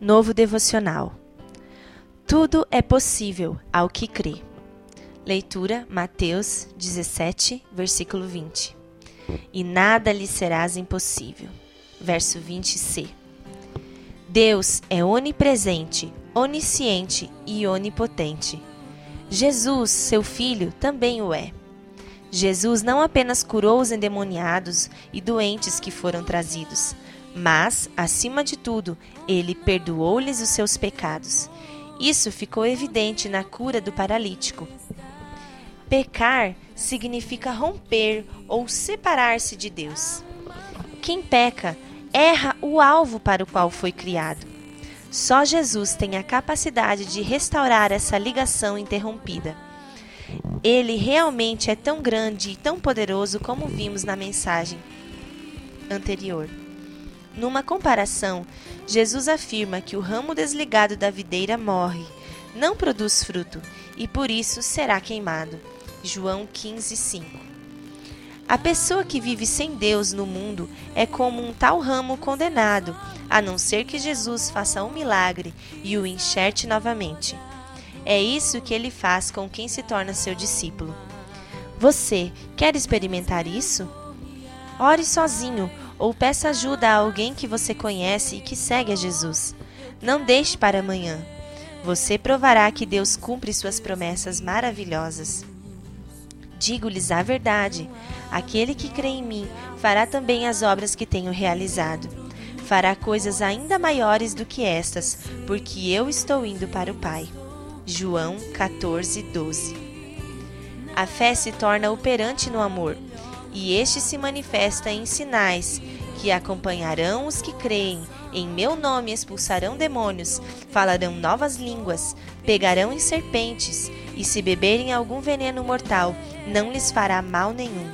Novo devocional. Tudo é possível ao que crê. Leitura Mateus 17, versículo 20. E nada lhe serás impossível. Verso 20c. Deus é onipresente, onisciente e onipotente. Jesus, seu filho, também o é. Jesus não apenas curou os endemoniados e doentes que foram trazidos, mas, acima de tudo, ele perdoou-lhes os seus pecados. Isso ficou evidente na cura do paralítico. Pecar significa romper ou separar-se de Deus. Quem peca erra o alvo para o qual foi criado. Só Jesus tem a capacidade de restaurar essa ligação interrompida. Ele realmente é tão grande e tão poderoso como vimos na mensagem anterior. Numa comparação, Jesus afirma que o ramo desligado da videira morre, não produz fruto e por isso será queimado. João 15, 5. A pessoa que vive sem Deus no mundo é como um tal ramo condenado, a não ser que Jesus faça um milagre e o enxerte novamente. É isso que ele faz com quem se torna seu discípulo. Você quer experimentar isso? Ore sozinho ou peça ajuda a alguém que você conhece e que segue a Jesus. Não deixe para amanhã. Você provará que Deus cumpre suas promessas maravilhosas. Digo-lhes a verdade: aquele que crê em mim fará também as obras que tenho realizado. Fará coisas ainda maiores do que estas, porque eu estou indo para o Pai. João 14, 12. A fé se torna operante no amor e este se manifesta em sinais que acompanharão os que creem. Em meu nome expulsarão demônios, falarão novas línguas, pegarão em serpentes, e se beberem algum veneno mortal, não lhes fará mal nenhum.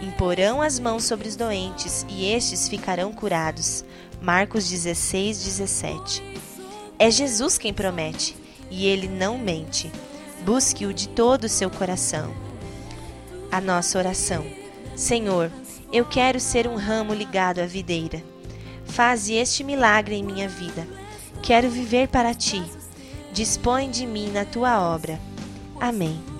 Imporão as mãos sobre os doentes, e estes ficarão curados. Marcos 16, 17. É Jesus quem promete, e ele não mente. Busque-o de todo o seu coração. A nossa oração. Senhor, eu quero ser um ramo ligado à videira. Faze este milagre em minha vida. Quero viver para ti. Dispõe de mim na tua obra. Amém.